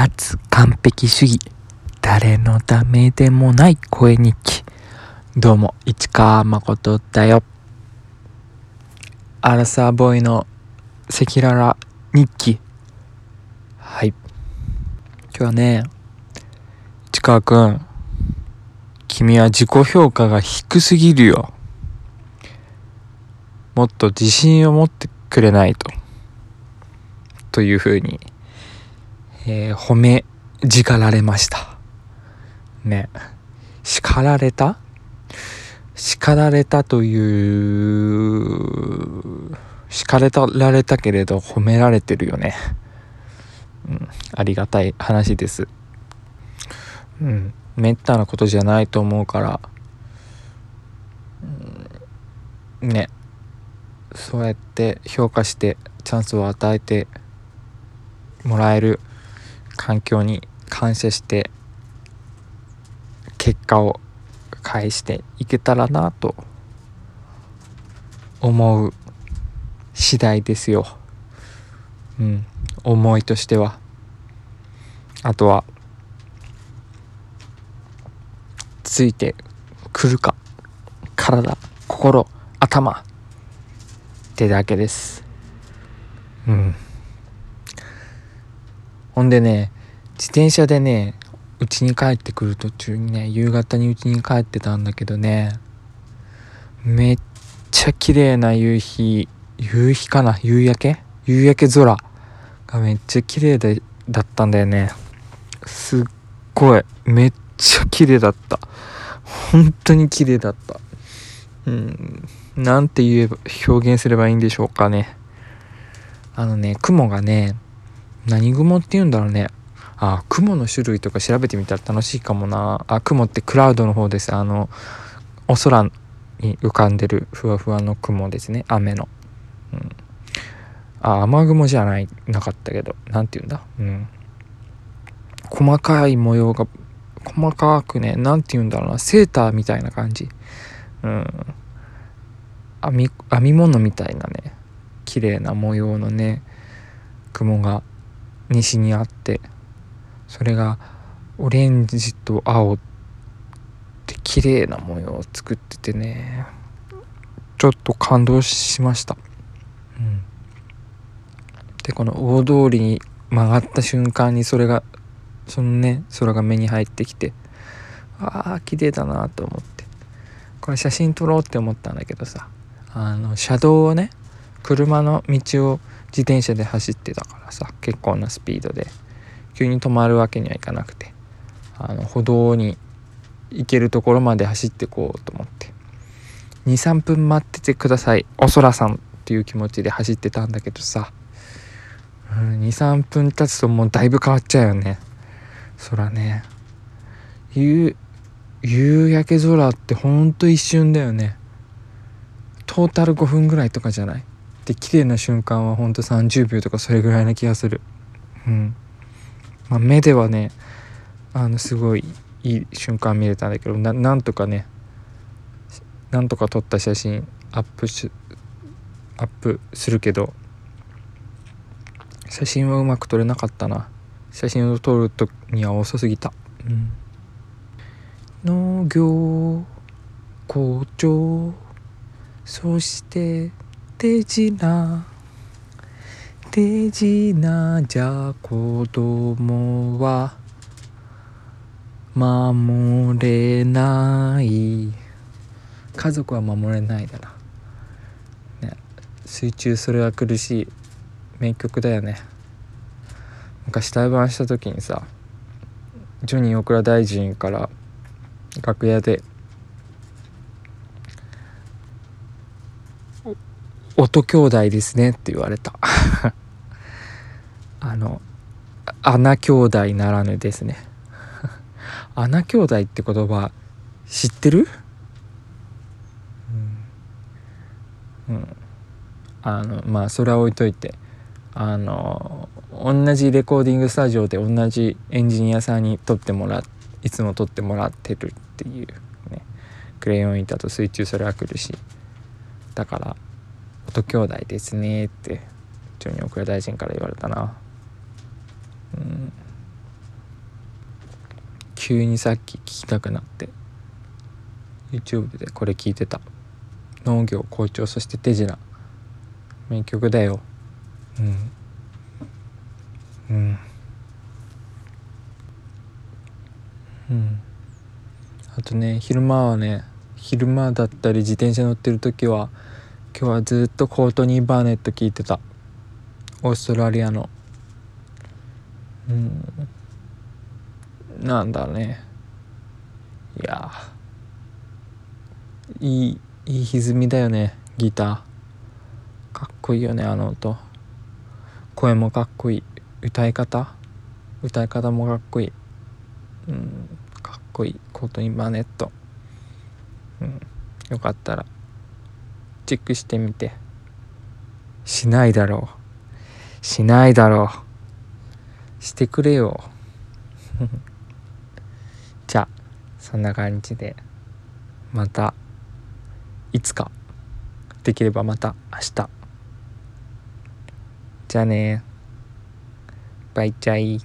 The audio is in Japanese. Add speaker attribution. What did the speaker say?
Speaker 1: 脱完璧主義。誰のためでもない声日記。どうも市川誠だよ。アラサーボーイの赤裸々日記。はい。今日はね市川くん君は自己評価が低すぎるよ。もっと自信を持ってくれないと。というふうにえー、褒め叱られました。ね。叱られた？叱られたという叱れたられたけれど褒められてるよね。うん。ありがたい話です。うん。めったなことじゃないと思うから、うん、ね。そうやって評価してチャンスを与えてもらえる。環境に感謝して結果を返していけたらなと思う次第ですよ。うん、思いとしては。あとは、ついてくるか、体、心、頭ってだけです。うん。ほんでね自転車でね家に帰ってくる途中にね夕方に家に帰ってたんだけどねめっちゃ綺麗な夕日夕日かな夕焼け？夕焼け空がめっちゃ綺麗でだったんだよね。すっごいめっちゃ綺麗だった。本当に綺麗だった。うんなんて言えば表現すればいいんでしょうかね。あのね雲がね何雲って言うんだろうね。あ雲の種類とか調べてみたら楽しいかもな。あ雲ってクラウドの方です。あのお空に浮かんでるふわふわの雲ですね。雨の、うん、あ雨雲じゃないなかったけど。何て言うんだ？うん。細かい模様が細かくね何て言うんだろうな。セーターみたいな感じ。うん。編み編み物みたいなね。綺麗な模様のね雲が西にあってそれがオレンジと青って綺麗な模様を作っててねちょっと感動しました、うん、でこの大通りに曲がった瞬間にそれがそのね空が目に入ってきてああ綺麗だなと思って。これ写真撮ろうって思ったんだけどさあの車道をね車の道を自転車で走ってたからさ結構なスピードで。急に止まるわけにはいかなくて。あの歩道に行けるところまで走ってこうと思って。23分待っててくださいおそらさんっていう気持ちで走ってたんだけどさ、23分経つともうだいぶ変わっちゃうよね。そらね。夕夕焼け空ってほんと一瞬だよね。トータル5分ぐらいとかじゃない？で綺麗な瞬間はほんと30秒とかそれぐらいな気がする。うん。まあ、目ではねあのすごいいい瞬間見れたんだけどななんとかねなんとか撮った写真アップしアップするけど写真はうまく撮れなかったな。写真を撮るとには遅すぎた、うん、農業校長そして手品。手品。じゃ子供は守れない。家族は守れないだな、ね、水中それは苦しい。名曲だよね。昔対バンした時にさジョニー大倉大臣から楽屋で音兄弟ですねって言われた。あの穴兄弟ならぬですね 穴兄弟って言葉知ってる？うん、うん、あのまあそれは置いといてあの同じレコーディングスタジオで同じエンジニアさんに撮ってもらいつも撮ってもらってるっていうね。クレヨン板と水中それは来るし。だから音兄弟ですねってジョニー大臣から言われたな。うん。急にさっき聞きたくなって YouTube でこれ聞いてた。農業校長そして手品。名曲だよ。うん。うん。うん。あとね昼間はね昼間だったり自転車乗ってる時は今日はずっとコートニー・バーネット聞いてた。オーストラリアの。うん。なんだね。いや。いいいい歪みだよね。ギター。かっこいいよねあの音。声もかっこいい。歌い方。歌い方もかっこいい。うん。かっこいい。コートニー・バーネット。うん。よかったら。チェックしてみて。しないだろう。しないだろう。してくれよ。じゃあそんな感じでまたいつかできればまた明日。じゃあね。バイチャイ。